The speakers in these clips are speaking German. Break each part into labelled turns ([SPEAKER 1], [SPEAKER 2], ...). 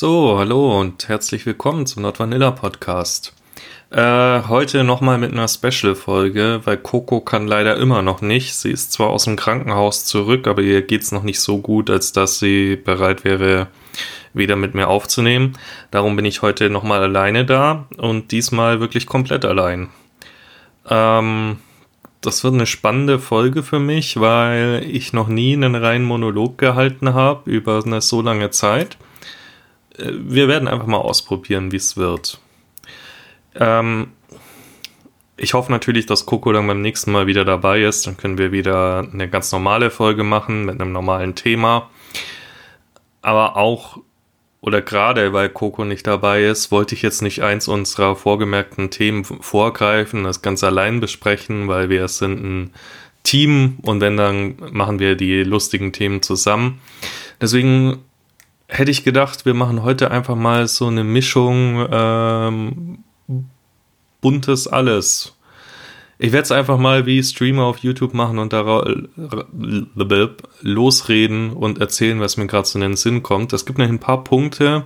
[SPEAKER 1] So, hallo und herzlich willkommen zum Not Vanilla Podcast. Äh, heute nochmal mit einer Special-Folge, weil Coco kann leider immer noch nicht. Sie ist zwar aus dem Krankenhaus zurück, aber ihr geht's noch nicht so gut, als dass sie bereit wäre, wieder mit mir aufzunehmen. Darum bin ich heute nochmal alleine da und diesmal wirklich komplett allein. Ähm, das wird eine spannende Folge für mich, weil ich noch nie einen reinen Monolog gehalten habe über eine so lange Zeit. Äh, wir werden einfach mal ausprobieren, wie es wird. Ähm, ich hoffe natürlich, dass Coco dann beim nächsten Mal wieder dabei ist. Dann können wir wieder eine ganz normale Folge machen mit einem normalen Thema. Aber auch oder gerade weil Coco nicht dabei ist, wollte ich jetzt nicht eins unserer vorgemerkten Themen vorgreifen, das ganz allein besprechen, weil wir sind ein Team und wenn dann machen wir die lustigen Themen zusammen. Deswegen hätte ich gedacht, wir machen heute einfach mal so eine Mischung ähm, buntes alles. Ich werde es einfach mal wie Streamer auf YouTube machen und da losreden und erzählen, was mir gerade so in den Sinn kommt. Es gibt noch ein paar Punkte,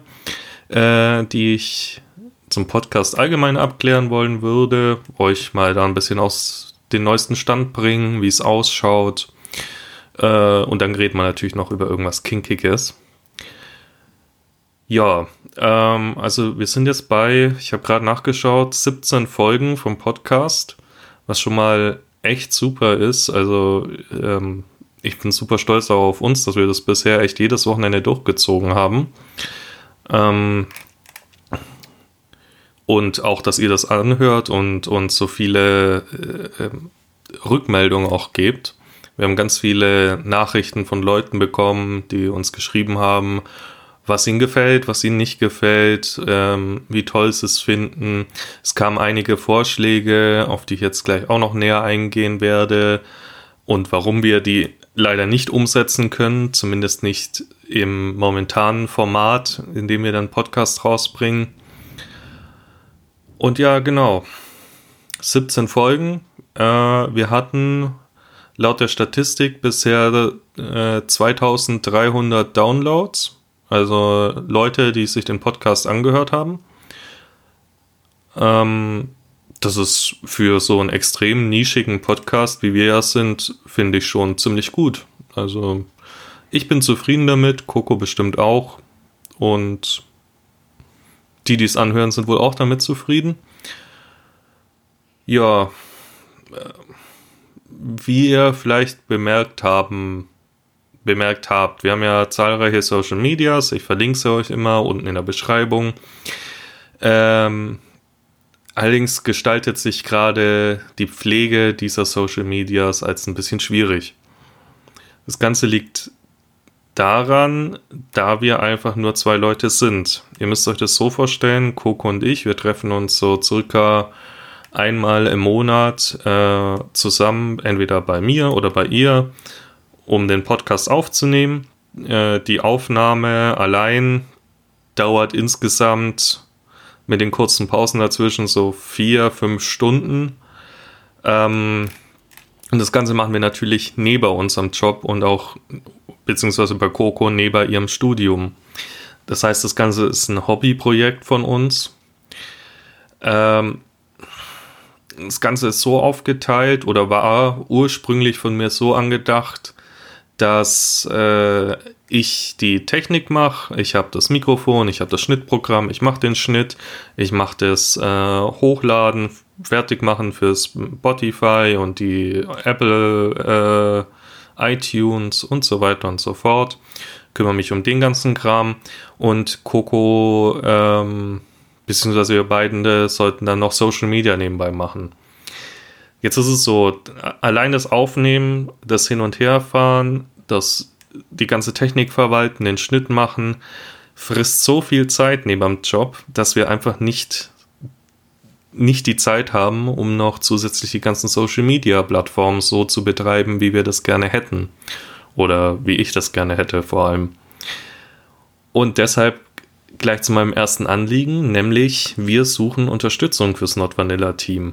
[SPEAKER 1] äh, die ich zum Podcast allgemein abklären wollen würde, euch mal da ein bisschen aus den neuesten Stand bringen, wie es ausschaut. Äh, und dann redet man natürlich noch über irgendwas Kinkiges. Ja, ähm, also wir sind jetzt bei, ich habe gerade nachgeschaut, 17 Folgen vom Podcast, was schon mal echt super ist. Also ähm, ich bin super stolz auch auf uns, dass wir das bisher echt jedes Wochenende durchgezogen haben. Ähm, und auch, dass ihr das anhört und uns so viele äh, ähm, Rückmeldungen auch gebt. Wir haben ganz viele Nachrichten von Leuten bekommen, die uns geschrieben haben, was ihnen gefällt, was ihnen nicht gefällt, ähm, wie toll sie es finden. Es kamen einige Vorschläge, auf die ich jetzt gleich auch noch näher eingehen werde und warum wir die leider nicht umsetzen können, zumindest nicht im momentanen Format, in dem wir dann Podcast rausbringen. Und ja, genau. 17 Folgen. Äh, wir hatten laut der Statistik bisher äh, 2300 Downloads. Also Leute, die sich den Podcast angehört haben. Ähm, das ist für so einen extrem nischigen Podcast, wie wir ja sind, finde ich schon ziemlich gut. Also ich bin zufrieden damit, Coco bestimmt auch. Und die, die es anhören, sind wohl auch damit zufrieden. Ja, äh, wie ihr vielleicht bemerkt haben, bemerkt habt. Wir haben ja zahlreiche Social Medias, ich verlinke sie euch immer unten in der Beschreibung. Ähm, allerdings gestaltet sich gerade die Pflege dieser Social Medias als ein bisschen schwierig. Das Ganze liegt daran, da wir einfach nur zwei Leute sind. Ihr müsst euch das so vorstellen, Coco und ich, wir treffen uns so circa einmal im Monat äh, zusammen, entweder bei mir oder bei ihr um den Podcast aufzunehmen. Äh, die Aufnahme allein dauert insgesamt mit den kurzen Pausen dazwischen so vier, fünf Stunden. Ähm, und das Ganze machen wir natürlich neben unserem Job und auch, beziehungsweise bei Coco, neben ihrem Studium. Das heißt, das Ganze ist ein Hobbyprojekt von uns. Ähm, das Ganze ist so aufgeteilt oder war ursprünglich von mir so angedacht, dass äh, ich die Technik mache. Ich habe das Mikrofon, ich habe das Schnittprogramm, ich mache den Schnitt, ich mache das äh, Hochladen, fertig machen für Spotify und die Apple äh, iTunes und so weiter und so fort. Kümmere mich um den ganzen Kram und Coco ähm, beziehungsweise wir beiden sollten dann noch Social Media nebenbei machen. Jetzt ist es so, allein das Aufnehmen, das Hin- und Herfahren, das die ganze Technik verwalten, den Schnitt machen, frisst so viel Zeit neben dem Job, dass wir einfach nicht, nicht die Zeit haben, um noch zusätzlich die ganzen Social Media Plattformen so zu betreiben, wie wir das gerne hätten. Oder wie ich das gerne hätte, vor allem. Und deshalb gleich zu meinem ersten Anliegen, nämlich wir suchen Unterstützung fürs Not Vanilla Team.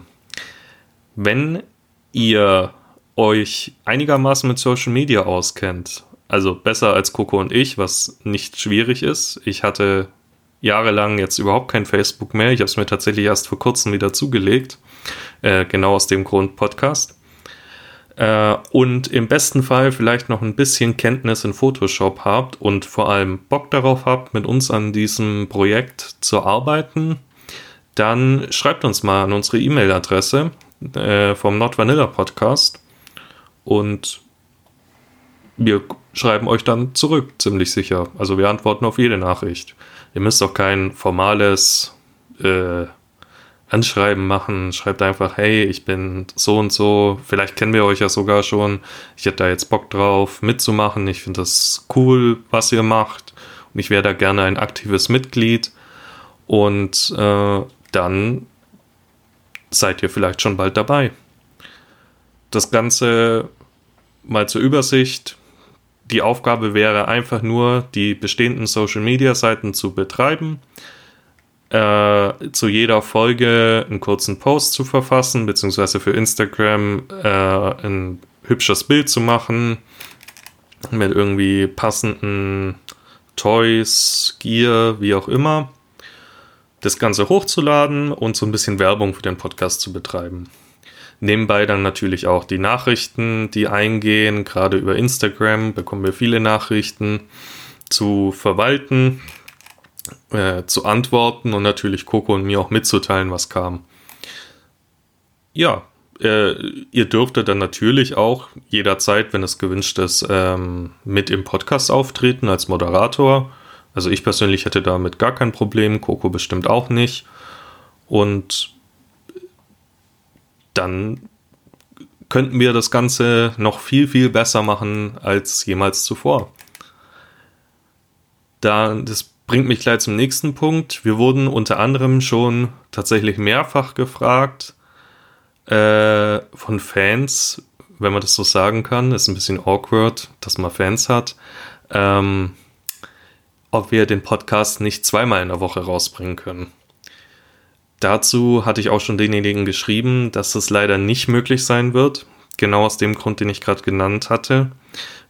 [SPEAKER 1] Wenn ihr euch einigermaßen mit Social Media auskennt, also besser als Coco und ich, was nicht schwierig ist. Ich hatte jahrelang jetzt überhaupt kein Facebook mehr. Ich habe es mir tatsächlich erst vor kurzem wieder zugelegt. Äh, genau aus dem Grund Podcast. Äh, und im besten Fall vielleicht noch ein bisschen Kenntnis in Photoshop habt und vor allem Bock darauf habt, mit uns an diesem Projekt zu arbeiten, dann schreibt uns mal an unsere E-Mail-Adresse äh, vom Not Vanilla Podcast und wir schreiben euch dann zurück, ziemlich sicher. Also wir antworten auf jede Nachricht. Ihr müsst auch kein formales äh, Anschreiben machen. Schreibt einfach, hey, ich bin so und so. Vielleicht kennen wir euch ja sogar schon. Ich hätte da jetzt Bock drauf, mitzumachen. Ich finde das cool, was ihr macht. Und ich wäre da gerne ein aktives Mitglied. Und äh, dann seid ihr vielleicht schon bald dabei. Das Ganze mal zur Übersicht. Die Aufgabe wäre einfach nur, die bestehenden Social-Media-Seiten zu betreiben, äh, zu jeder Folge einen kurzen Post zu verfassen, beziehungsweise für Instagram äh, ein hübsches Bild zu machen mit irgendwie passenden Toys, Gear, wie auch immer das Ganze hochzuladen und so ein bisschen Werbung für den Podcast zu betreiben. Nebenbei dann natürlich auch die Nachrichten, die eingehen, gerade über Instagram bekommen wir viele Nachrichten zu verwalten, äh, zu antworten und natürlich Coco und mir auch mitzuteilen, was kam. Ja, äh, ihr dürftet dann natürlich auch jederzeit, wenn es gewünscht ist, ähm, mit im Podcast auftreten als Moderator also ich persönlich hätte damit gar kein Problem, Coco bestimmt auch nicht. Und dann könnten wir das Ganze noch viel, viel besser machen als jemals zuvor. Da, das bringt mich gleich zum nächsten Punkt. Wir wurden unter anderem schon tatsächlich mehrfach gefragt äh, von Fans, wenn man das so sagen kann. Ist ein bisschen awkward, dass man Fans hat. Ähm, ob wir den Podcast nicht zweimal in der Woche rausbringen können. Dazu hatte ich auch schon denjenigen geschrieben, dass es leider nicht möglich sein wird. Genau aus dem Grund, den ich gerade genannt hatte.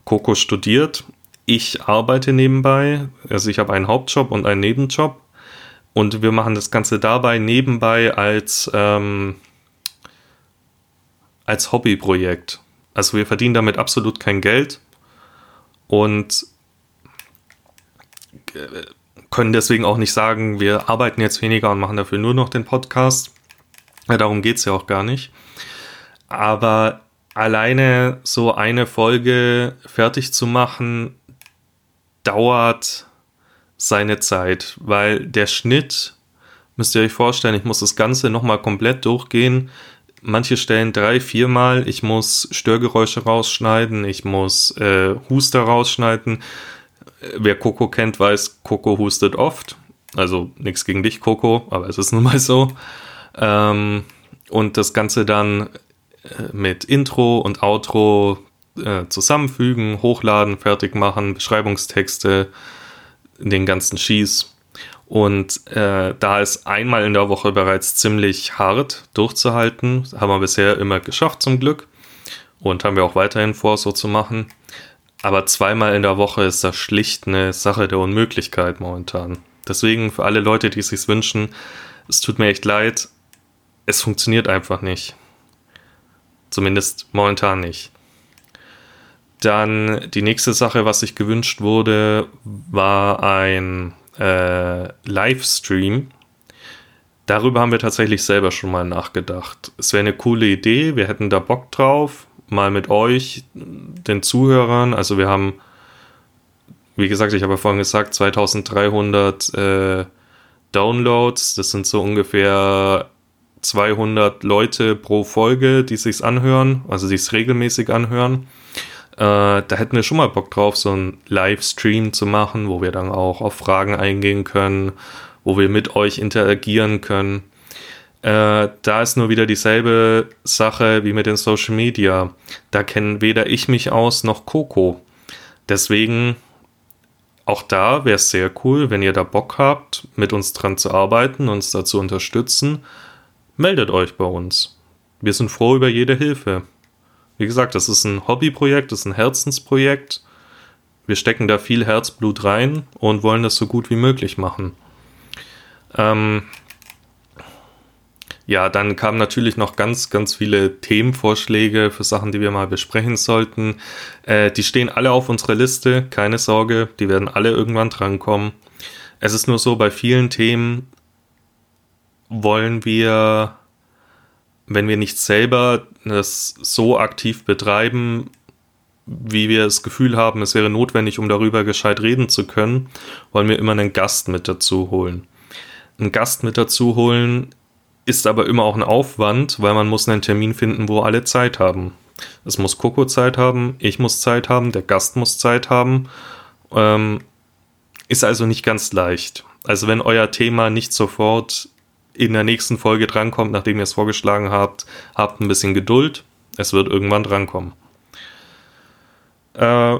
[SPEAKER 1] Coco studiert. Ich arbeite nebenbei. Also ich habe einen Hauptjob und einen Nebenjob. Und wir machen das Ganze dabei nebenbei als, ähm, als Hobbyprojekt. Also wir verdienen damit absolut kein Geld. Und können deswegen auch nicht sagen, wir arbeiten jetzt weniger und machen dafür nur noch den Podcast. Darum geht es ja auch gar nicht. Aber alleine so eine Folge fertig zu machen, dauert seine Zeit, weil der Schnitt, müsst ihr euch vorstellen, ich muss das Ganze nochmal komplett durchgehen. Manche Stellen drei, viermal. Ich muss Störgeräusche rausschneiden, ich muss äh, Huster rausschneiden wer Coco kennt, weiß, Coco hustet oft. Also nichts gegen dich, Coco, aber es ist nun mal so. Ähm, und das Ganze dann äh, mit Intro und Outro äh, zusammenfügen, hochladen, fertig machen, Beschreibungstexte, den ganzen Schieß. Und äh, da ist einmal in der Woche bereits ziemlich hart durchzuhalten. Haben wir bisher immer geschafft zum Glück. Und haben wir auch weiterhin vor, so zu machen. Aber zweimal in der Woche ist das schlicht eine Sache der Unmöglichkeit momentan. Deswegen für alle Leute, die es sich wünschen, es tut mir echt leid. Es funktioniert einfach nicht. Zumindest momentan nicht. Dann die nächste Sache, was sich gewünscht wurde, war ein äh, Livestream. Darüber haben wir tatsächlich selber schon mal nachgedacht. Es wäre eine coole Idee, wir hätten da Bock drauf mal mit euch, den Zuhörern. Also wir haben, wie gesagt, ich habe ja vorhin gesagt, 2300 äh, Downloads. Das sind so ungefähr 200 Leute pro Folge, die sich's anhören, also die es regelmäßig anhören. Äh, da hätten wir schon mal Bock drauf, so einen Livestream zu machen, wo wir dann auch auf Fragen eingehen können, wo wir mit euch interagieren können. Äh, da ist nur wieder dieselbe Sache wie mit den Social Media. Da kennen weder ich mich aus noch Coco. Deswegen auch da wäre es sehr cool, wenn ihr da Bock habt, mit uns dran zu arbeiten, uns dazu unterstützen. Meldet euch bei uns. Wir sind froh über jede Hilfe. Wie gesagt, das ist ein Hobbyprojekt, das ist ein Herzensprojekt. Wir stecken da viel Herzblut rein und wollen das so gut wie möglich machen. Ähm, ja, dann kamen natürlich noch ganz, ganz viele Themenvorschläge für Sachen, die wir mal besprechen sollten. Äh, die stehen alle auf unserer Liste, keine Sorge, die werden alle irgendwann drankommen. Es ist nur so, bei vielen Themen wollen wir, wenn wir nicht selber das so aktiv betreiben, wie wir das Gefühl haben, es wäre notwendig, um darüber gescheit reden zu können, wollen wir immer einen Gast mit dazu holen. Einen Gast mit dazu holen ist aber immer auch ein Aufwand, weil man muss einen Termin finden, wo alle Zeit haben. Es muss Coco Zeit haben, ich muss Zeit haben, der Gast muss Zeit haben. Ähm, ist also nicht ganz leicht. Also wenn euer Thema nicht sofort in der nächsten Folge drankommt, nachdem ihr es vorgeschlagen habt, habt ein bisschen Geduld. Es wird irgendwann drankommen. Äh,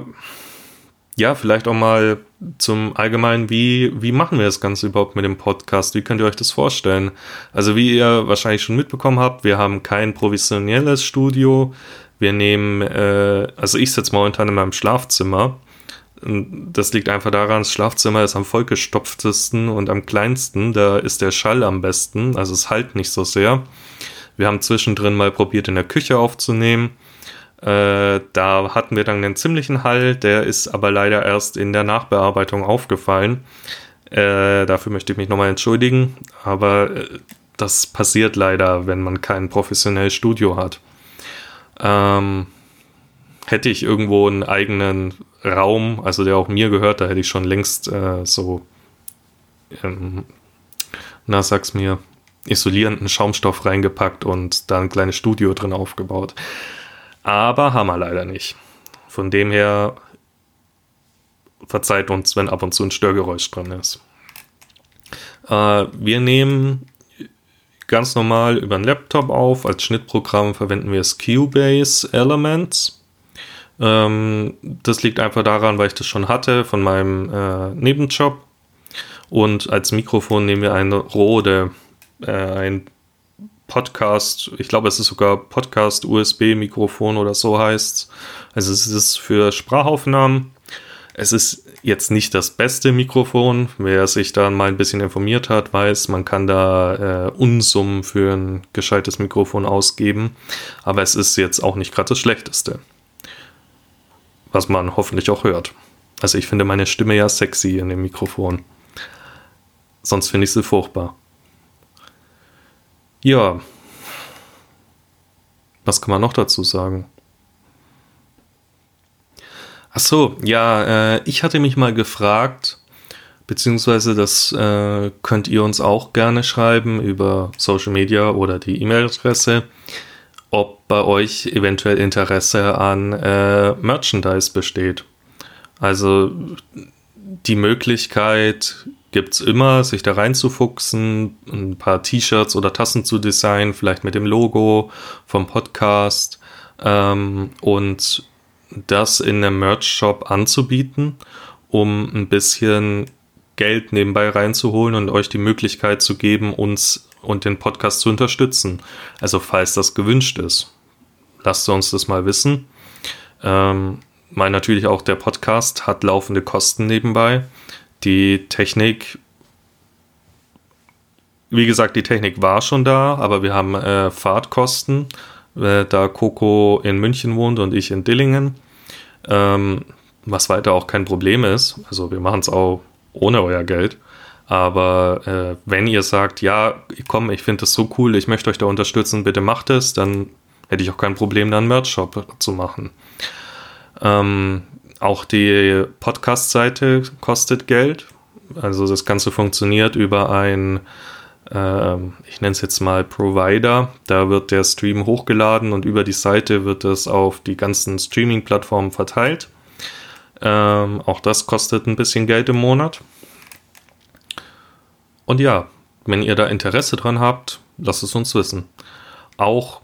[SPEAKER 1] ja, vielleicht auch mal zum Allgemeinen, wie, wie machen wir das Ganze überhaupt mit dem Podcast? Wie könnt ihr euch das vorstellen? Also wie ihr wahrscheinlich schon mitbekommen habt, wir haben kein professionelles Studio. Wir nehmen, äh, also ich sitze momentan in meinem Schlafzimmer. Das liegt einfach daran, das Schlafzimmer ist am vollgestopftesten und am kleinsten. Da ist der Schall am besten, also es halt nicht so sehr. Wir haben zwischendrin mal probiert, in der Küche aufzunehmen. Äh, da hatten wir dann einen ziemlichen Hall, der ist aber leider erst in der Nachbearbeitung aufgefallen. Äh, dafür möchte ich mich nochmal entschuldigen, aber äh, das passiert leider, wenn man kein professionelles Studio hat. Ähm, hätte ich irgendwo einen eigenen Raum, also der auch mir gehört, da hätte ich schon längst äh, so, ähm, na sag's mir, isolierenden Schaumstoff reingepackt und da ein kleines Studio drin aufgebaut. Aber haben wir leider nicht. Von dem her verzeiht uns, wenn ab und zu ein Störgeräusch dran ist. Äh, wir nehmen ganz normal über einen Laptop auf. Als Schnittprogramm verwenden wir das Cubase Elements. Ähm, das liegt einfach daran, weil ich das schon hatte von meinem äh, Nebenjob. Und als Mikrofon nehmen wir ein Rode, äh, ein Podcast, ich glaube, es ist sogar Podcast USB-Mikrofon oder so heißt Also es ist für Sprachaufnahmen. Es ist jetzt nicht das beste Mikrofon. Wer sich da mal ein bisschen informiert hat, weiß, man kann da äh, Unsummen für ein gescheites Mikrofon ausgeben. Aber es ist jetzt auch nicht gerade das schlechteste. Was man hoffentlich auch hört. Also ich finde meine Stimme ja sexy in dem Mikrofon. Sonst finde ich sie furchtbar. Ja. Was kann man noch dazu sagen? Ach so, ja, äh, ich hatte mich mal gefragt, beziehungsweise das äh, könnt ihr uns auch gerne schreiben über Social Media oder die E-Mail-Adresse, ob bei euch eventuell Interesse an äh, Merchandise besteht. Also die Möglichkeit, gibt es immer, sich da reinzufuchsen, ein paar T-Shirts oder Tassen zu designen, vielleicht mit dem Logo vom Podcast ähm, und das in einem Merch-Shop anzubieten, um ein bisschen Geld nebenbei reinzuholen und euch die Möglichkeit zu geben, uns und den Podcast zu unterstützen. Also falls das gewünscht ist. Lasst uns das mal wissen. Ähm, weil natürlich auch der Podcast hat laufende Kosten nebenbei. Die Technik, wie gesagt, die Technik war schon da, aber wir haben äh, Fahrtkosten, äh, da Coco in München wohnt und ich in Dillingen. Ähm, was weiter auch kein Problem ist. Also wir machen es auch ohne euer Geld. Aber äh, wenn ihr sagt, ja, komm, ich finde das so cool, ich möchte euch da unterstützen, bitte macht es, dann hätte ich auch kein Problem, da einen Merch-Shop zu machen. Ähm, auch die Podcast-Seite kostet Geld. Also das Ganze funktioniert über ein, äh, ich nenne es jetzt mal Provider. Da wird der Stream hochgeladen und über die Seite wird es auf die ganzen Streaming-Plattformen verteilt. Ähm, auch das kostet ein bisschen Geld im Monat. Und ja, wenn ihr da Interesse dran habt, lasst es uns wissen. Auch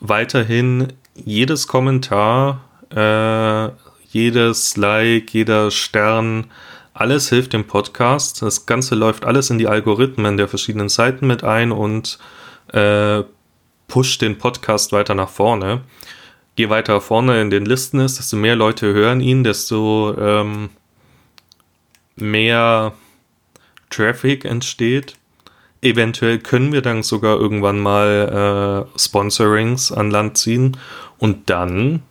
[SPEAKER 1] weiterhin jedes Kommentar äh, jedes Like, jeder Stern, alles hilft dem Podcast. Das Ganze läuft alles in die Algorithmen der verschiedenen Seiten mit ein und äh, pusht den Podcast weiter nach vorne. Je weiter vorne in den Listen ist, desto mehr Leute hören ihn, desto ähm, mehr Traffic entsteht. eventuell können wir dann sogar irgendwann mal äh, Sponsorings an Land ziehen und dann,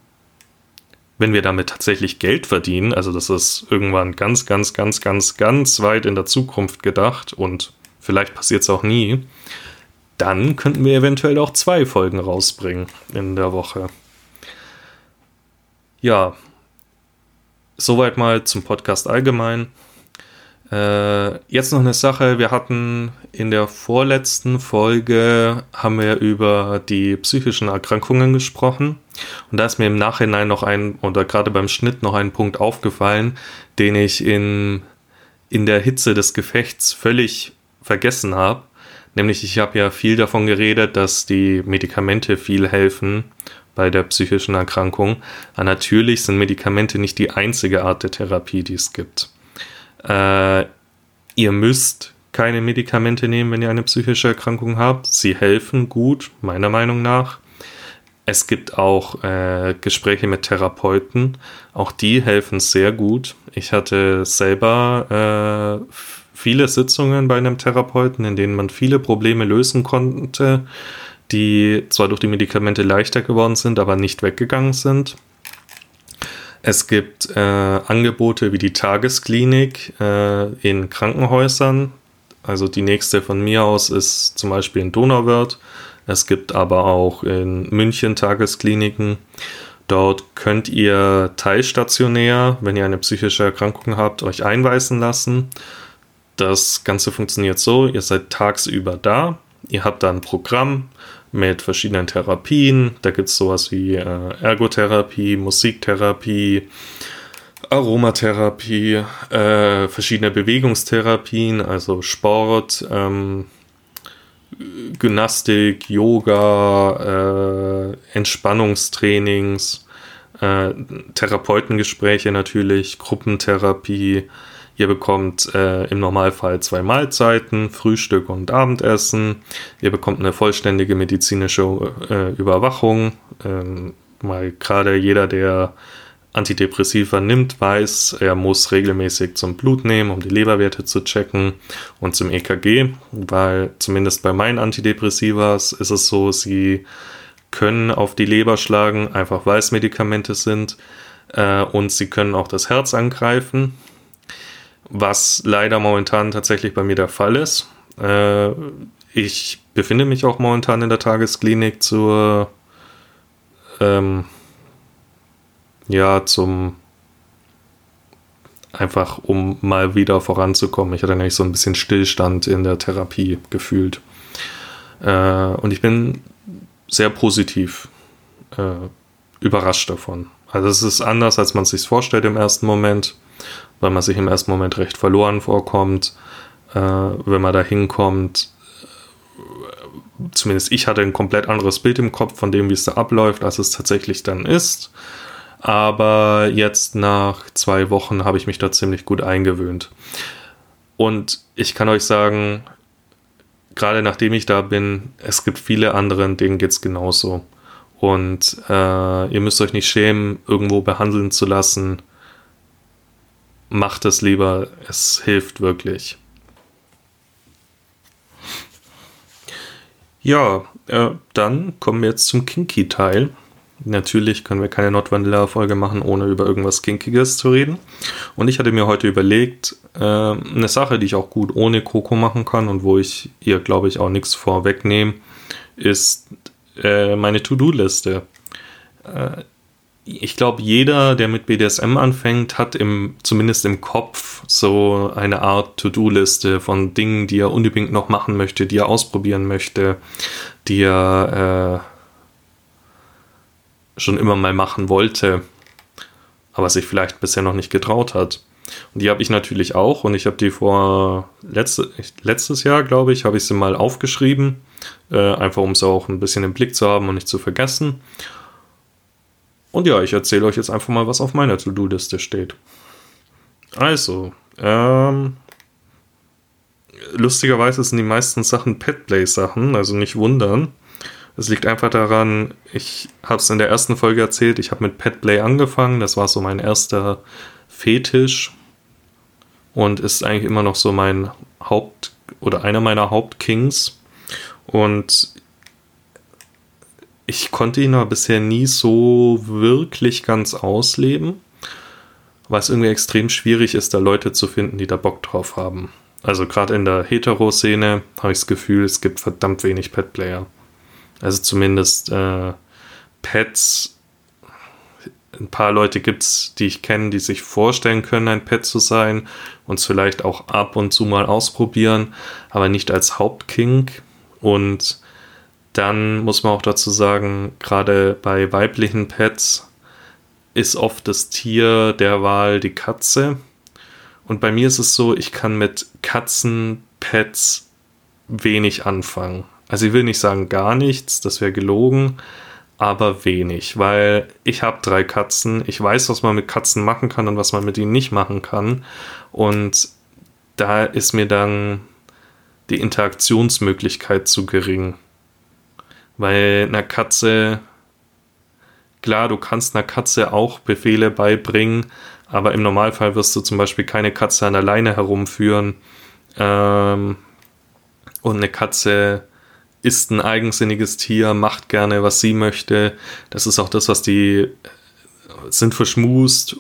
[SPEAKER 1] wenn wir damit tatsächlich Geld verdienen, also das ist irgendwann ganz, ganz, ganz, ganz, ganz weit in der Zukunft gedacht und vielleicht passiert es auch nie, dann könnten wir eventuell auch zwei Folgen rausbringen in der Woche. Ja, soweit mal zum Podcast allgemein. Äh, jetzt noch eine Sache. Wir hatten in der vorletzten Folge haben wir über die psychischen Erkrankungen gesprochen. Und da ist mir im Nachhinein noch ein, oder gerade beim Schnitt noch ein Punkt aufgefallen, den ich in, in der Hitze des Gefechts völlig vergessen habe. Nämlich, ich habe ja viel davon geredet, dass die Medikamente viel helfen bei der psychischen Erkrankung. Aber natürlich sind Medikamente nicht die einzige Art der Therapie, die es gibt. Äh, ihr müsst keine Medikamente nehmen, wenn ihr eine psychische Erkrankung habt. Sie helfen gut, meiner Meinung nach. Es gibt auch äh, Gespräche mit Therapeuten. Auch die helfen sehr gut. Ich hatte selber äh, viele Sitzungen bei einem Therapeuten, in denen man viele Probleme lösen konnte, die zwar durch die Medikamente leichter geworden sind, aber nicht weggegangen sind. Es gibt äh, Angebote wie die Tagesklinik äh, in Krankenhäusern. Also die nächste von mir aus ist zum Beispiel in Donauwörth. Es gibt aber auch in München Tageskliniken. Dort könnt ihr teilstationär, wenn ihr eine psychische Erkrankung habt, euch einweisen lassen. Das Ganze funktioniert so, ihr seid tagsüber da, ihr habt da ein Programm mit verschiedenen Therapien. Da gibt es sowas wie äh, Ergotherapie, Musiktherapie, Aromatherapie, äh, verschiedene Bewegungstherapien, also Sport, ähm, Gymnastik, Yoga, äh, Entspannungstrainings, äh, Therapeutengespräche natürlich, Gruppentherapie, Ihr bekommt äh, im Normalfall zwei Mahlzeiten, Frühstück und Abendessen. Ihr bekommt eine vollständige medizinische äh, Überwachung. Ähm, mal gerade jeder, der Antidepressiva nimmt, weiß, er muss regelmäßig zum Blut nehmen, um die Leberwerte zu checken und zum EKG, weil zumindest bei meinen Antidepressivas ist es so, sie können auf die Leber schlagen, einfach weil es Medikamente sind äh, und sie können auch das Herz angreifen was leider momentan tatsächlich bei mir der Fall ist. Äh, ich befinde mich auch momentan in der Tagesklinik zur, ähm, ja, zum, einfach um mal wieder voranzukommen. Ich hatte nämlich so ein bisschen Stillstand in der Therapie gefühlt. Äh, und ich bin sehr positiv äh, überrascht davon. Also es ist anders, als man es sich vorstellt im ersten Moment weil man sich im ersten Moment recht verloren vorkommt. Äh, wenn man da hinkommt, zumindest ich hatte ein komplett anderes Bild im Kopf von dem, wie es da abläuft, als es tatsächlich dann ist. Aber jetzt nach zwei Wochen habe ich mich da ziemlich gut eingewöhnt. Und ich kann euch sagen, gerade nachdem ich da bin, es gibt viele andere, denen geht es genauso. Und äh, ihr müsst euch nicht schämen, irgendwo behandeln zu lassen macht es lieber, es hilft wirklich. Ja, äh, dann kommen wir jetzt zum Kinky-Teil. Natürlich können wir keine Not Vanilla-Folge machen, ohne über irgendwas Kinkiges zu reden. Und ich hatte mir heute überlegt, äh, eine Sache, die ich auch gut ohne Coco machen kann und wo ich ihr, glaube ich, auch nichts vorwegnehme, ist äh, meine To-Do-Liste. Äh, ich glaube, jeder, der mit BDSM anfängt, hat im, zumindest im Kopf so eine Art To-Do-Liste von Dingen, die er unbedingt noch machen möchte, die er ausprobieren möchte, die er äh, schon immer mal machen wollte, aber sich vielleicht bisher noch nicht getraut hat. Und die habe ich natürlich auch und ich habe die vor letzte, letztes Jahr, glaube ich, habe ich sie mal aufgeschrieben, äh, einfach um sie auch ein bisschen im Blick zu haben und nicht zu vergessen. Und ja, ich erzähle euch jetzt einfach mal, was auf meiner To-Do-Liste steht. Also, ähm, lustigerweise sind die meisten Sachen Petplay-Sachen, also nicht wundern. Es liegt einfach daran, ich habe es in der ersten Folge erzählt, ich habe mit Petplay angefangen, das war so mein erster Fetisch und ist eigentlich immer noch so mein Haupt oder einer meiner Hauptkings. Und ich konnte ihn aber bisher nie so wirklich ganz ausleben, weil es irgendwie extrem schwierig ist, da Leute zu finden, die da Bock drauf haben. Also gerade in der Hetero-Szene habe ich das Gefühl, es gibt verdammt wenig Pet-Player. Also zumindest äh, Pets. Ein paar Leute gibt es, die ich kenne, die sich vorstellen können, ein Pet zu sein und es vielleicht auch ab und zu mal ausprobieren, aber nicht als Hauptking. Und dann muss man auch dazu sagen, gerade bei weiblichen Pets ist oft das Tier der Wahl die Katze. Und bei mir ist es so, ich kann mit Katzenpets wenig anfangen. Also ich will nicht sagen gar nichts, das wäre gelogen, aber wenig, weil ich habe drei Katzen, ich weiß, was man mit Katzen machen kann und was man mit ihnen nicht machen kann. Und da ist mir dann die Interaktionsmöglichkeit zu gering. Weil einer Katze, klar, du kannst einer Katze auch Befehle beibringen, aber im Normalfall wirst du zum Beispiel keine Katze an der Leine herumführen. Ähm, und eine Katze ist ein eigensinniges Tier, macht gerne, was sie möchte. Das ist auch das, was die äh, sind verschmust,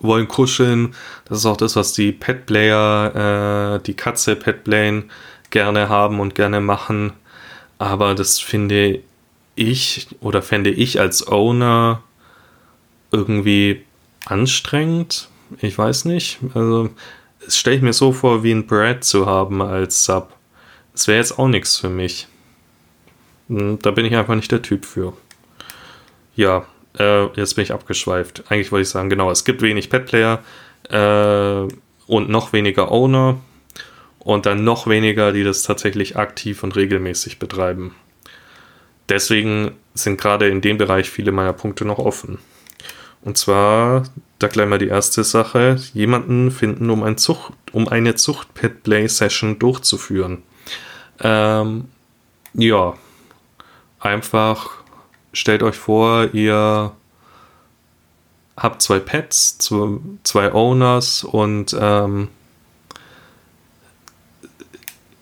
[SPEAKER 1] wollen kuscheln. Das ist auch das, was die Petplayer, äh, die Katze Petplayen gerne haben und gerne machen. Aber das finde ich oder fände ich als Owner irgendwie anstrengend. Ich weiß nicht. Also, es stelle ich mir so vor, wie ein Brad zu haben als Sub. Das wäre jetzt auch nichts für mich. Hm, da bin ich einfach nicht der Typ für. Ja, äh, jetzt bin ich abgeschweift. Eigentlich wollte ich sagen, genau, es gibt wenig Petplayer äh, und noch weniger Owner und dann noch weniger, die das tatsächlich aktiv und regelmäßig betreiben. Deswegen sind gerade in dem Bereich viele meiner Punkte noch offen. Und zwar, da gleich mal die erste Sache, jemanden finden, um, ein Zucht, um eine Zucht-Pet-Play-Session durchzuführen. Ähm, ja, einfach stellt euch vor, ihr habt zwei Pets, zwei Owners und ähm,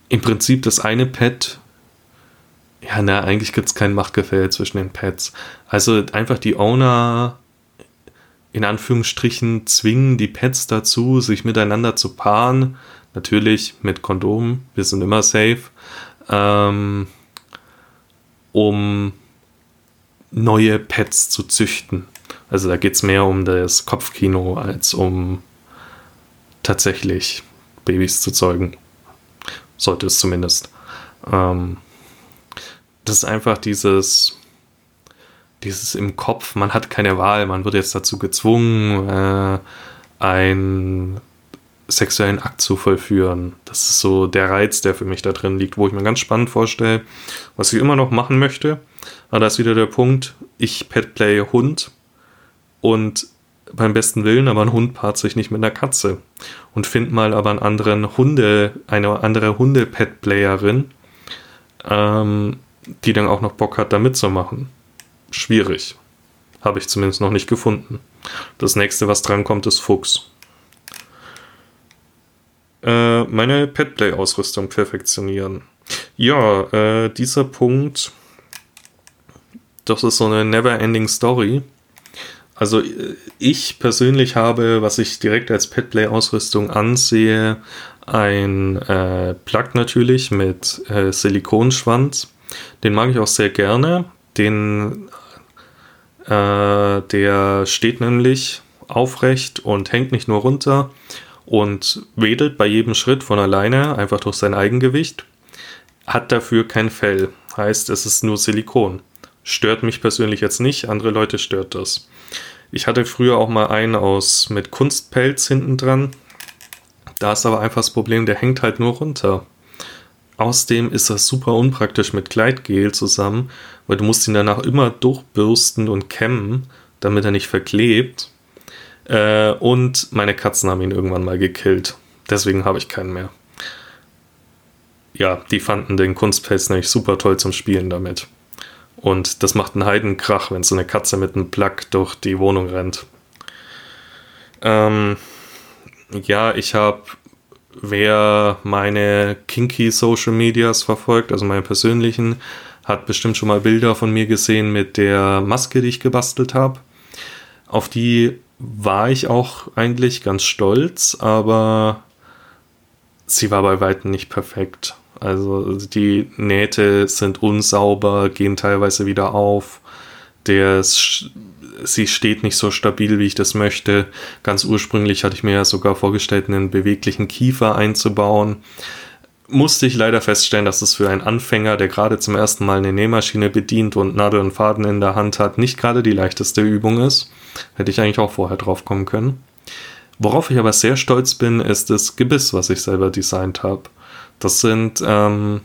[SPEAKER 1] im Prinzip das eine Pet, ja, na, eigentlich gibt es kein Machtgefälle zwischen den Pets. Also einfach die Owner in Anführungsstrichen zwingen die Pets dazu, sich miteinander zu paaren. Natürlich mit Kondom, wir sind immer safe. Ähm, um neue Pets zu züchten. Also da geht es mehr um das Kopfkino als um tatsächlich Babys zu zeugen. Sollte es zumindest. Ähm, das ist einfach dieses dieses im Kopf, man hat keine Wahl, man wird jetzt dazu gezwungen, äh, einen sexuellen Akt zu vollführen. Das ist so der Reiz, der für mich da drin liegt, wo ich mir ganz spannend vorstelle, was ich immer noch machen möchte. Aber da ist wieder der Punkt, ich Petplay Hund und beim besten Willen, aber ein Hund paart sich nicht mit einer Katze. Und find mal aber einen anderen Hunde, eine andere Hunde-Pet-Playerin, ähm, die dann auch noch Bock hat, da mitzumachen schwierig. Habe ich zumindest noch nicht gefunden. Das nächste, was drankommt, ist Fuchs. Äh, meine Petplay-Ausrüstung perfektionieren. Ja, äh, dieser Punkt, das ist so eine never-ending Story. Also äh, ich persönlich habe, was ich direkt als Petplay-Ausrüstung ansehe, ein äh, Plug natürlich mit äh, Silikonschwanz. Den mag ich auch sehr gerne. Den äh, der steht nämlich aufrecht und hängt nicht nur runter und wedelt bei jedem Schritt von alleine, einfach durch sein Eigengewicht. Hat dafür kein Fell, heißt es ist nur Silikon. Stört mich persönlich jetzt nicht, andere Leute stört das. Ich hatte früher auch mal einen aus mit Kunstpelz hinten dran. Da ist aber einfach das Problem, der hängt halt nur runter. Außerdem ist das super unpraktisch mit Gleitgel zusammen, weil du musst ihn danach immer durchbürsten und kämmen, damit er nicht verklebt. Äh, und meine Katzen haben ihn irgendwann mal gekillt. Deswegen habe ich keinen mehr. Ja, die fanden den Kunstpelz nämlich super toll zum Spielen damit. Und das macht einen Heidenkrach, wenn so eine Katze mit einem Plug durch die Wohnung rennt. Ähm, ja, ich habe wer meine kinky Social Medias verfolgt, also meine persönlichen, hat bestimmt schon mal Bilder von mir gesehen mit der Maske, die ich gebastelt habe. Auf die war ich auch eigentlich ganz stolz, aber sie war bei weitem nicht perfekt. Also die Nähte sind unsauber, gehen teilweise wieder auf. Der sie steht nicht so stabil, wie ich das möchte. Ganz ursprünglich hatte ich mir ja sogar vorgestellt, einen beweglichen Kiefer einzubauen. Musste ich leider feststellen, dass es für einen Anfänger, der gerade zum ersten Mal eine Nähmaschine bedient und Nadel und Faden in der Hand hat, nicht gerade die leichteste Übung ist. Hätte ich eigentlich auch vorher drauf kommen können. Worauf ich aber sehr stolz bin, ist das Gebiss, was ich selber designt habe. Das sind, ähm,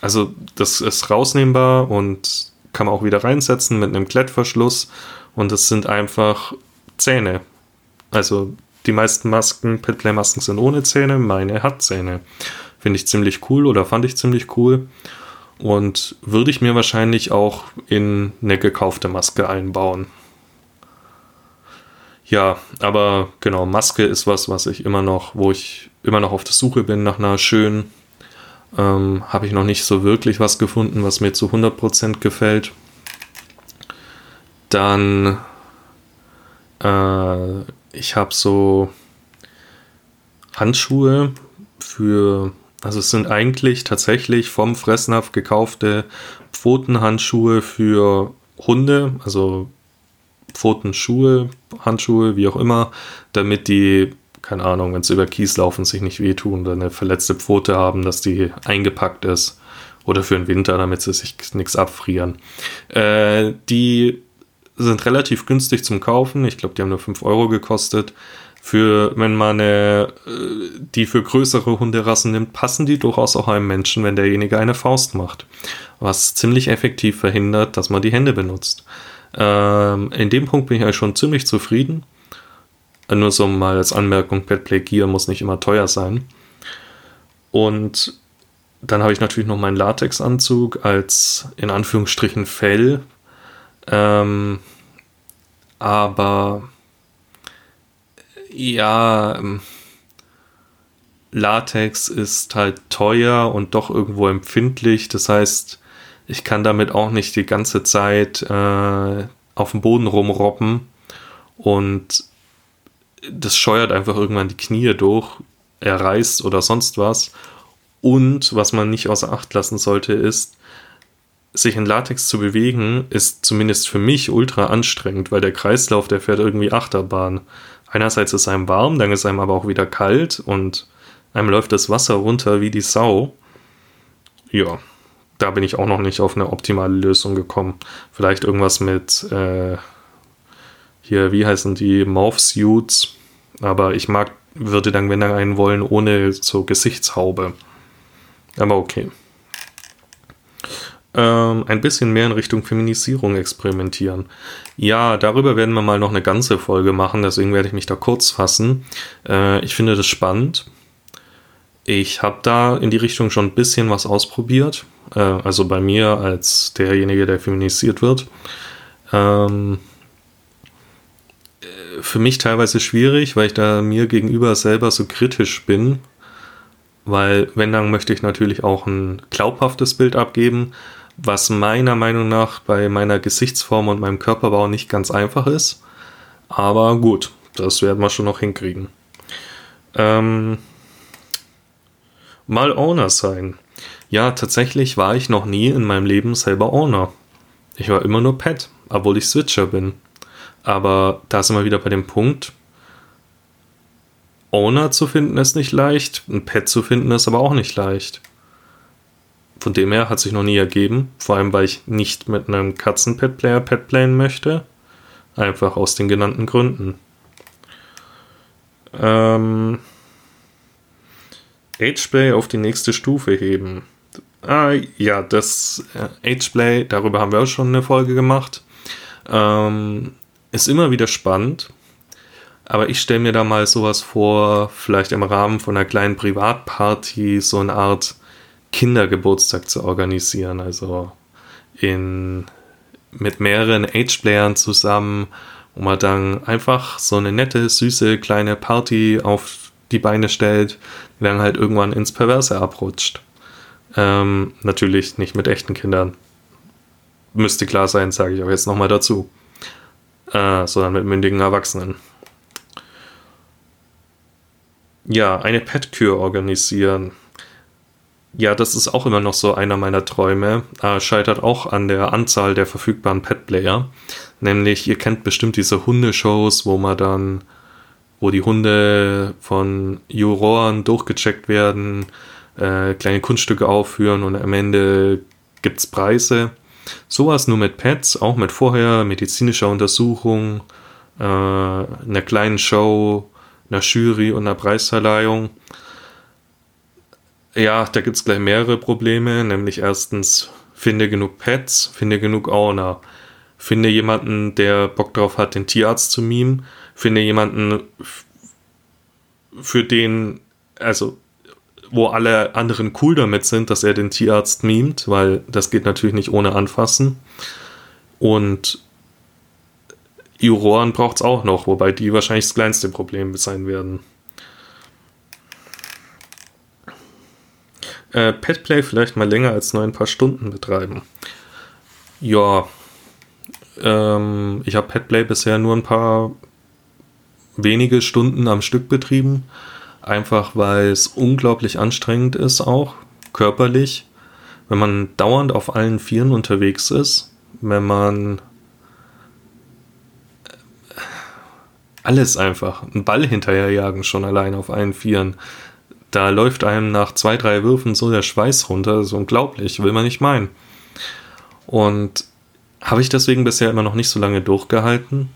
[SPEAKER 1] also das ist rausnehmbar und kann man auch wieder reinsetzen mit einem Klettverschluss und es sind einfach Zähne. Also die meisten Masken, Petplay-Masken sind ohne Zähne, meine hat Zähne. Finde ich ziemlich cool oder fand ich ziemlich cool. Und würde ich mir wahrscheinlich auch in eine gekaufte Maske einbauen. Ja, aber genau, Maske ist was, was ich immer noch, wo ich immer noch auf der Suche bin nach einer schönen, ähm, habe ich noch nicht so wirklich was gefunden, was mir zu 100% gefällt. Dann, äh, ich habe so Handschuhe für, also es sind eigentlich tatsächlich vom Fressnapf gekaufte Pfotenhandschuhe für Hunde, also Pfotenschuhe, Handschuhe, wie auch immer, damit die keine Ahnung, wenn sie über Kies laufen, sich nicht wehtun oder eine verletzte Pfote haben, dass die eingepackt ist. Oder für den Winter, damit sie sich nichts abfrieren. Äh, die sind relativ günstig zum Kaufen. Ich glaube, die haben nur 5 Euro gekostet. Für, wenn man äh, die für größere Hunderassen nimmt, passen die durchaus auch einem Menschen, wenn derjenige eine Faust macht. Was ziemlich effektiv verhindert, dass man die Hände benutzt. Ähm, in dem Punkt bin ich eigentlich schon ziemlich zufrieden. Nur so mal als Anmerkung, Petplay Gear muss nicht immer teuer sein. Und dann habe ich natürlich noch meinen Latexanzug als in Anführungsstrichen Fell. Ähm, aber ja, ähm, Latex ist halt teuer und doch irgendwo empfindlich. Das heißt, ich kann damit auch nicht die ganze Zeit äh, auf dem Boden rumrobben. Und das scheuert einfach irgendwann die Knie durch, er reißt oder sonst was. Und was man nicht außer Acht lassen sollte, ist, sich in Latex zu bewegen, ist zumindest für mich ultra anstrengend, weil der Kreislauf, der fährt irgendwie Achterbahn. Einerseits ist einem warm, dann ist einem aber auch wieder kalt und einem läuft das Wasser runter wie die Sau. Ja, da bin ich auch noch nicht auf eine optimale Lösung gekommen. Vielleicht irgendwas mit äh, hier, wie heißen die, Morph-Suits. Aber ich mag, würde dann, wenn dann einen wollen, ohne so Gesichtshaube. Aber okay. Ähm, ein bisschen mehr in Richtung Feminisierung experimentieren. Ja, darüber werden wir mal noch eine ganze Folge machen, deswegen werde ich mich da kurz fassen. Äh, ich finde das spannend. Ich habe da in die Richtung schon ein bisschen was ausprobiert. Äh, also bei mir als derjenige, der feminisiert wird. Ähm, für mich teilweise schwierig, weil ich da mir gegenüber selber so kritisch bin. Weil, wenn dann möchte ich natürlich auch ein glaubhaftes Bild abgeben, was meiner Meinung nach bei meiner Gesichtsform und meinem Körperbau nicht ganz einfach ist. Aber gut, das werden wir schon noch hinkriegen. Ähm, mal Owner sein. Ja, tatsächlich war ich noch nie in meinem Leben selber Owner. Ich war immer nur Pet, obwohl ich Switcher bin. Aber da sind wir wieder bei dem Punkt, Owner zu finden ist nicht leicht, ein Pet zu finden ist aber auch nicht leicht. Von dem her hat sich noch nie ergeben, vor allem weil ich nicht mit einem Katzen-Pet-Player Petplayen möchte. Einfach aus den genannten Gründen. Ähm, Ageplay auf die nächste Stufe heben. Ah, ja, das äh, Ageplay, darüber haben wir auch schon eine Folge gemacht. Ähm, ist immer wieder spannend. Aber ich stelle mir da mal sowas vor, vielleicht im Rahmen von einer kleinen Privatparty so eine Art Kindergeburtstag zu organisieren. Also in, mit mehreren Age-Playern zusammen, wo man dann einfach so eine nette, süße kleine Party auf die Beine stellt, dann halt irgendwann ins Perverse abrutscht. Ähm, natürlich nicht mit echten Kindern. Müsste klar sein, sage ich auch jetzt nochmal dazu. Äh, sondern mit mündigen Erwachsenen. Ja, eine Pet-Kür organisieren. Ja, das ist auch immer noch so einer meiner Träume. Äh, scheitert auch an der Anzahl der verfügbaren Pet-Player. Nämlich, ihr kennt bestimmt diese Hundeshows, wo man dann, wo die Hunde von Juroren durchgecheckt werden, äh, kleine Kunststücke aufführen und am Ende gibt's Preise. Sowas nur mit Pets, auch mit vorher medizinischer Untersuchung, äh, einer kleinen Show, einer Jury und einer Preisverleihung. Ja, da gibt es gleich mehrere Probleme, nämlich erstens, finde genug Pets, finde genug Owner. Finde jemanden, der Bock drauf hat, den Tierarzt zu mimen. Finde jemanden, für den, also, wo alle anderen cool damit sind, dass er den Tierarzt mimt, weil das geht natürlich nicht ohne Anfassen. Und Juroren braucht es auch noch, wobei die wahrscheinlich das kleinste Problem sein werden. Äh, Petplay vielleicht mal länger als nur ein paar Stunden betreiben. Ja, ähm, ich habe Petplay bisher nur ein paar wenige Stunden am Stück betrieben. Einfach weil es unglaublich anstrengend ist, auch körperlich. Wenn man dauernd auf allen Vieren unterwegs ist, wenn man alles einfach, einen Ball hinterherjagen schon allein auf allen Vieren. Da läuft einem nach zwei, drei Würfen so der Schweiß runter. Das ist unglaublich, will man nicht meinen. Und habe ich deswegen bisher immer noch nicht so lange durchgehalten.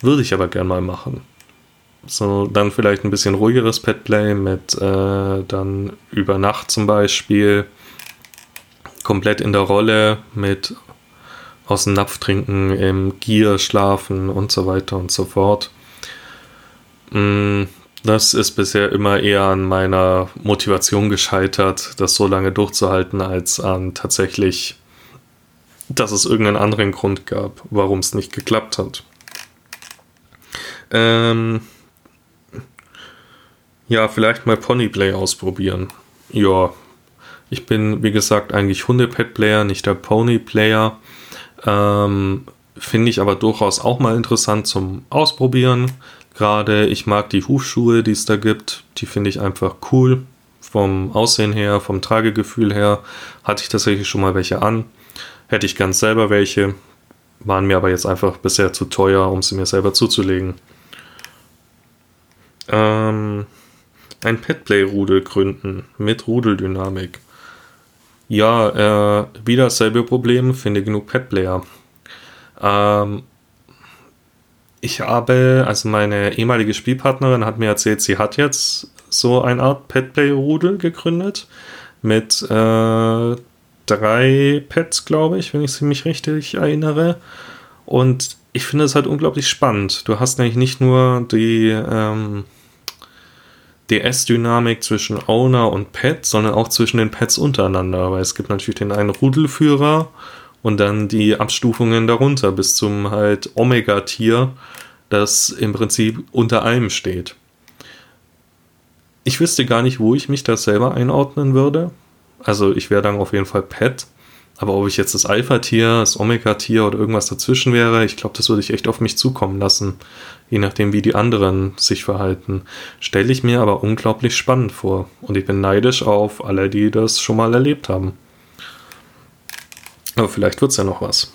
[SPEAKER 1] Würde ich aber gern mal machen. So, dann vielleicht ein bisschen ruhigeres Petplay mit äh, dann über Nacht zum Beispiel. Komplett in der Rolle mit aus dem Napf trinken, im Gier schlafen und so weiter und so fort. Mm, das ist bisher immer eher an meiner Motivation gescheitert, das so lange durchzuhalten, als an tatsächlich, dass es irgendeinen anderen Grund gab, warum es nicht geklappt hat. Ähm, ja, vielleicht mal Ponyplay ausprobieren. Ja, ich bin, wie gesagt, eigentlich Hunde-Pet-Player, nicht der Pony-Player. Ähm, Finde ich aber durchaus auch mal interessant zum Ausprobieren. Gerade ich mag die Hufschuhe, die es da gibt. Die finde ich einfach cool. Vom Aussehen her, vom Tragegefühl her hatte ich tatsächlich schon mal welche an. Hätte ich ganz selber welche. Waren mir aber jetzt einfach bisher zu teuer, um sie mir selber zuzulegen. Ähm, ein Petplay-Rudel gründen mit Rudeldynamik. Ja, äh, wieder dasselbe Problem, finde genug Petplayer. Ähm, ich habe, also meine ehemalige Spielpartnerin hat mir erzählt, sie hat jetzt so eine Art Petplay-Rudel gegründet mit äh, drei Pets, glaube ich, wenn ich mich richtig erinnere. Und ich finde es halt unglaublich spannend. Du hast nämlich nicht nur die ähm, DS-Dynamik zwischen Owner und Pet, sondern auch zwischen den Pets untereinander, weil es gibt natürlich den einen Rudelführer und dann die Abstufungen darunter bis zum halt Omega-Tier, das im Prinzip unter allem steht. Ich wüsste gar nicht, wo ich mich da selber einordnen würde. Also ich wäre dann auf jeden Fall Pet. Aber ob ich jetzt das Alpha-Tier, das Omega-Tier oder irgendwas dazwischen wäre, ich glaube, das würde ich echt auf mich zukommen lassen. Je nachdem, wie die anderen sich verhalten. Stelle ich mir aber unglaublich spannend vor. Und ich bin neidisch auf alle, die das schon mal erlebt haben. Aber vielleicht wird es ja noch was.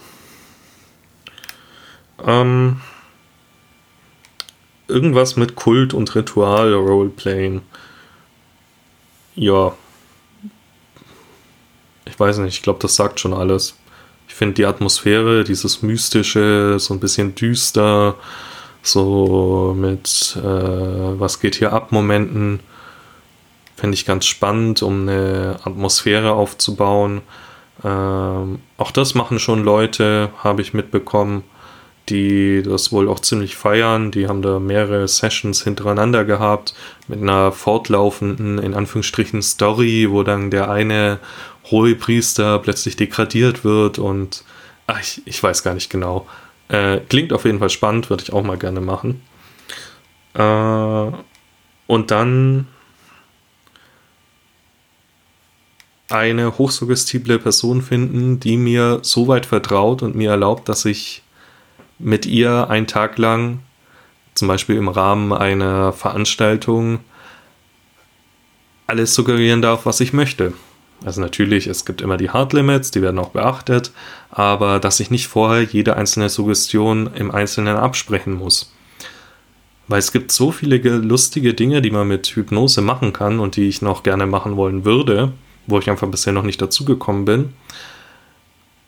[SPEAKER 1] Ähm, irgendwas mit Kult und Ritual Roleplaying. Ja, ich weiß nicht, ich glaube, das sagt schon alles. Ich finde die Atmosphäre, dieses mystische, so ein bisschen düster, so mit äh, was geht hier ab Momenten, finde ich ganz spannend, um eine Atmosphäre aufzubauen. Ähm, auch das machen schon Leute, habe ich mitbekommen, die das wohl auch ziemlich feiern. Die haben da mehrere Sessions hintereinander gehabt mit einer fortlaufenden, in Anführungsstrichen, Story, wo dann der eine hohe Priester plötzlich degradiert wird und ach, ich, ich weiß gar nicht genau. Äh, klingt auf jeden Fall spannend, würde ich auch mal gerne machen. Äh, Und dann eine hochsuggestible Person finden, die mir so weit vertraut und mir erlaubt, dass ich mit ihr einen Tag lang, zum Beispiel im Rahmen einer Veranstaltung, alles suggerieren darf, was ich möchte. Also natürlich, es gibt immer die Hard Limits, die werden auch beachtet, aber dass ich nicht vorher jede einzelne Suggestion im Einzelnen absprechen muss. Weil es gibt so viele lustige Dinge, die man mit Hypnose machen kann und die ich noch gerne machen wollen würde, wo ich einfach bisher noch nicht dazugekommen bin.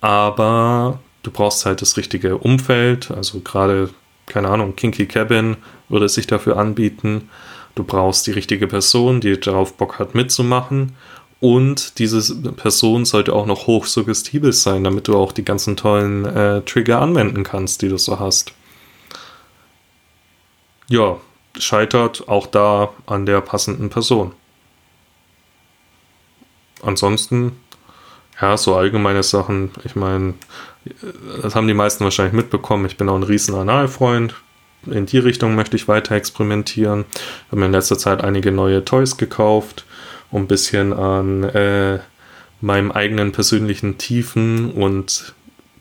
[SPEAKER 1] Aber du brauchst halt das richtige Umfeld, also gerade, keine Ahnung, Kinky Cabin würde sich dafür anbieten. Du brauchst die richtige Person, die darauf Bock hat mitzumachen. Und diese Person sollte auch noch hochsuggestibel sein, damit du auch die ganzen tollen äh, Trigger anwenden kannst, die du so hast. Ja, scheitert auch da an der passenden Person ansonsten, ja, so allgemeine Sachen. Ich meine, das haben die meisten wahrscheinlich mitbekommen. Ich bin auch ein riesen Analfreund. In die Richtung möchte ich weiter experimentieren. Ich habe mir in letzter Zeit einige neue Toys gekauft, um ein bisschen an äh, meinem eigenen persönlichen tiefen und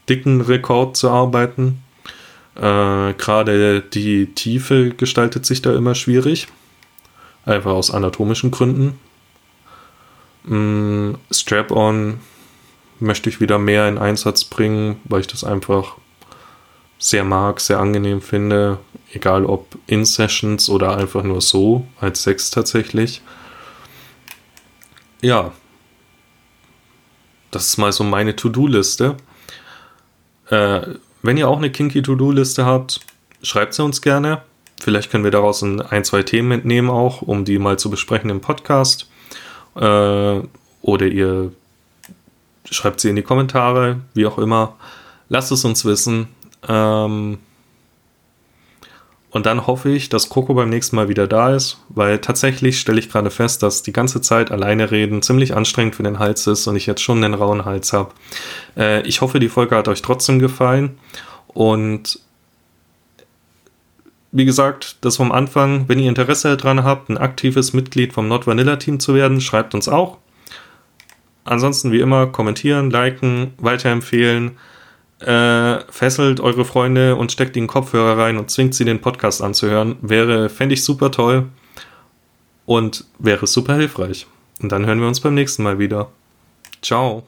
[SPEAKER 1] dicken Rekord zu arbeiten. Äh, Gerade die Tiefe gestaltet sich da immer schwierig. Einfach aus anatomischen Gründen. Mm, Strap-on möchte ich wieder mehr in Einsatz bringen, weil ich das einfach sehr mag, sehr angenehm finde. Egal ob in Sessions oder einfach nur so, als Sex tatsächlich. Ja. Das ist mal so meine To-Do-Liste. Äh, wenn ihr auch eine kinky To-Do-Liste habt, schreibt sie uns gerne. Vielleicht können wir daraus ein, zwei Themen entnehmen auch, um die mal zu besprechen im Podcast. Äh, oder ihr schreibt sie in die Kommentare, wie auch immer. Lasst es uns wissen. Ähm, und dann hoffe ich, dass Coco beim nächsten Mal wieder da ist, weil tatsächlich stelle ich gerade fest, dass die ganze Zeit alleine reden ziemlich anstrengend für den Hals ist und ich jetzt schon einen rauen Hals habe. Äh, ich hoffe, die Folge hat euch trotzdem gefallen und wie gesagt, das vom Anfang, wenn ihr Interesse daran habt, ein aktives Mitglied vom Not Vanilla Team zu werden, schreibt uns auch. Ansonsten wie immer kommentieren, liken, weiterempfehlen, äh, fesselt eure Freunde und steckt in Kopfhörer rein und zwingt sie den Podcast anzuhören. Wäre, fände ich super toll und wäre super hilfreich. Und dann hören wir uns beim nächsten Mal wieder. Ciao.